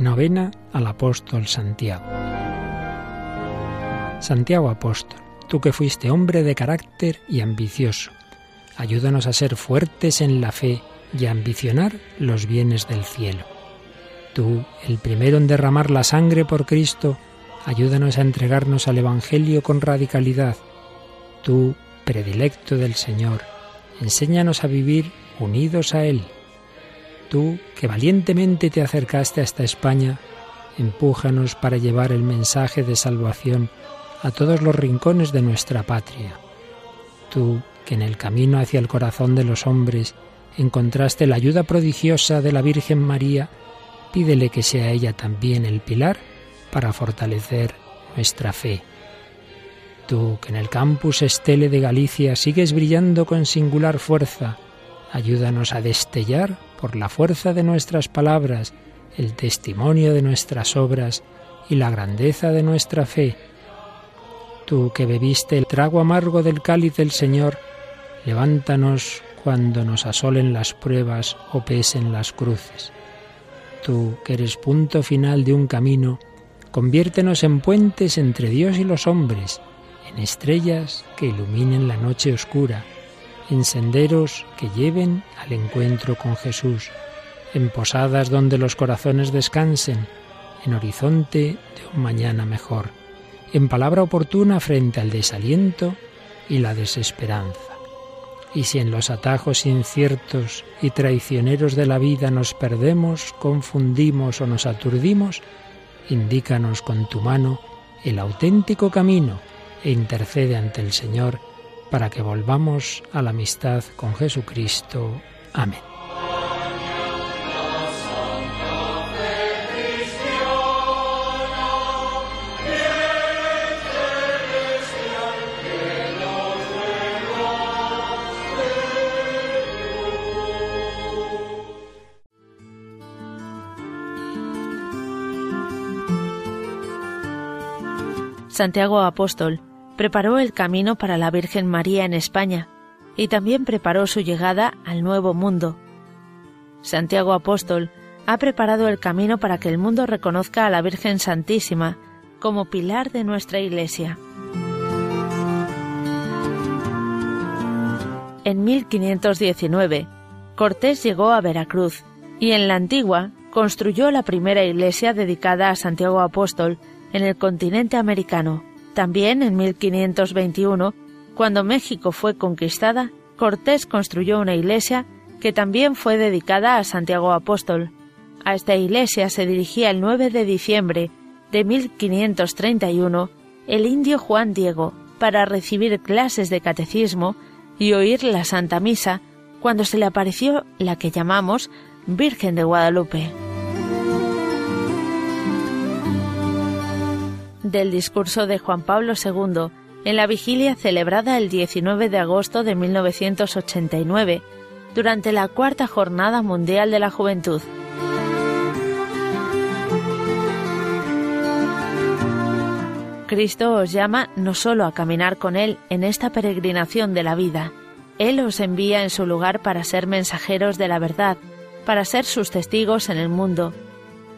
Novena al apóstol Santiago. Santiago apóstol, tú que fuiste hombre de carácter y ambicioso, ayúdanos a ser fuertes en la fe y a ambicionar los bienes del cielo. Tú, el primero en derramar la sangre por Cristo, ayúdanos a entregarnos al Evangelio con radicalidad. Tú, predilecto del Señor, enséñanos a vivir unidos a Él Tú, que valientemente te acercaste hasta España, empújanos para llevar el mensaje de salvación a todos los rincones de nuestra patria. Tú, que en el camino hacia el corazón de los hombres encontraste la ayuda prodigiosa de la Virgen María, pídele que sea ella también el pilar para fortalecer nuestra fe. Tú, que en el campus Estele de Galicia sigues brillando con singular fuerza, ayúdanos a destellar por la fuerza de nuestras palabras, el testimonio de nuestras obras y la grandeza de nuestra fe. Tú que bebiste el trago amargo del cáliz del Señor, levántanos cuando nos asolen las pruebas o pesen las cruces. Tú que eres punto final de un camino, conviértenos en puentes entre Dios y los hombres, en estrellas que iluminen la noche oscura en senderos que lleven al encuentro con Jesús, en posadas donde los corazones descansen, en horizonte de un mañana mejor, en palabra oportuna frente al desaliento y la desesperanza. Y si en los atajos inciertos y traicioneros de la vida nos perdemos, confundimos o nos aturdimos, indícanos con tu mano el auténtico camino e intercede ante el Señor para que volvamos a la amistad con Jesucristo. Amén. Santiago Apóstol preparó el camino para la Virgen María en España y también preparó su llegada al Nuevo Mundo. Santiago Apóstol ha preparado el camino para que el mundo reconozca a la Virgen Santísima como pilar de nuestra Iglesia. En 1519, Cortés llegó a Veracruz y en la antigua construyó la primera iglesia dedicada a Santiago Apóstol en el continente americano. También en 1521, cuando México fue conquistada, Cortés construyó una iglesia que también fue dedicada a Santiago Apóstol. A esta iglesia se dirigía el 9 de diciembre de 1531 el indio Juan Diego para recibir clases de catecismo y oír la Santa Misa cuando se le apareció la que llamamos Virgen de Guadalupe. Del discurso de Juan Pablo II en la vigilia celebrada el 19 de agosto de 1989 durante la Cuarta Jornada Mundial de la Juventud. Cristo os llama no solo a caminar con Él en esta peregrinación de la vida, Él os envía en su lugar para ser mensajeros de la verdad, para ser sus testigos en el mundo.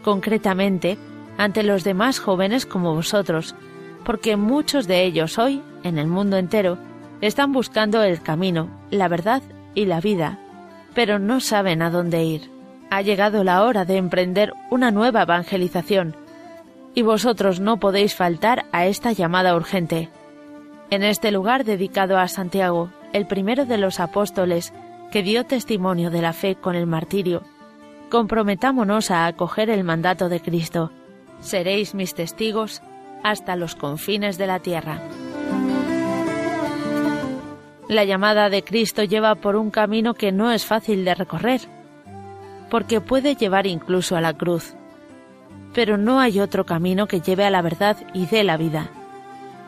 Concretamente, ante los demás jóvenes como vosotros, porque muchos de ellos hoy, en el mundo entero, están buscando el camino, la verdad y la vida, pero no saben a dónde ir. Ha llegado la hora de emprender una nueva evangelización, y vosotros no podéis faltar a esta llamada urgente. En este lugar dedicado a Santiago, el primero de los apóstoles que dio testimonio de la fe con el martirio, comprometámonos a acoger el mandato de Cristo seréis mis testigos hasta los confines de la tierra. La llamada de Cristo lleva por un camino que no es fácil de recorrer, porque puede llevar incluso a la cruz. Pero no hay otro camino que lleve a la verdad y dé la vida.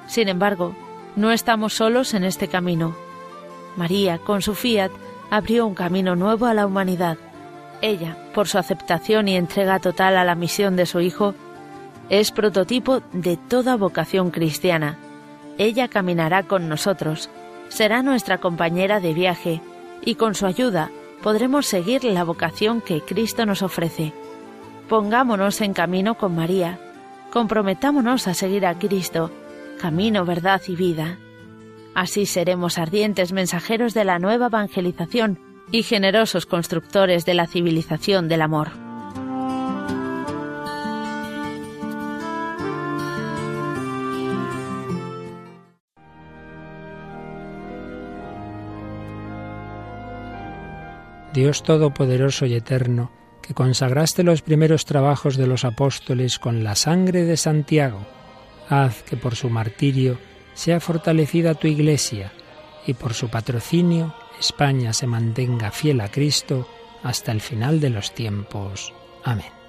Sin embargo, no estamos solos en este camino. María, con su fiat, abrió un camino nuevo a la humanidad. Ella, por su aceptación y entrega total a la misión de su Hijo, es prototipo de toda vocación cristiana. Ella caminará con nosotros, será nuestra compañera de viaje y con su ayuda podremos seguir la vocación que Cristo nos ofrece. Pongámonos en camino con María. Comprometámonos a seguir a Cristo, camino, verdad y vida. Así seremos ardientes mensajeros de la nueva evangelización y generosos constructores de la civilización del amor. Dios Todopoderoso y Eterno, que consagraste los primeros trabajos de los apóstoles con la sangre de Santiago, haz que por su martirio sea fortalecida tu Iglesia y por su patrocinio España se mantenga fiel a Cristo hasta el final de los tiempos. Amén.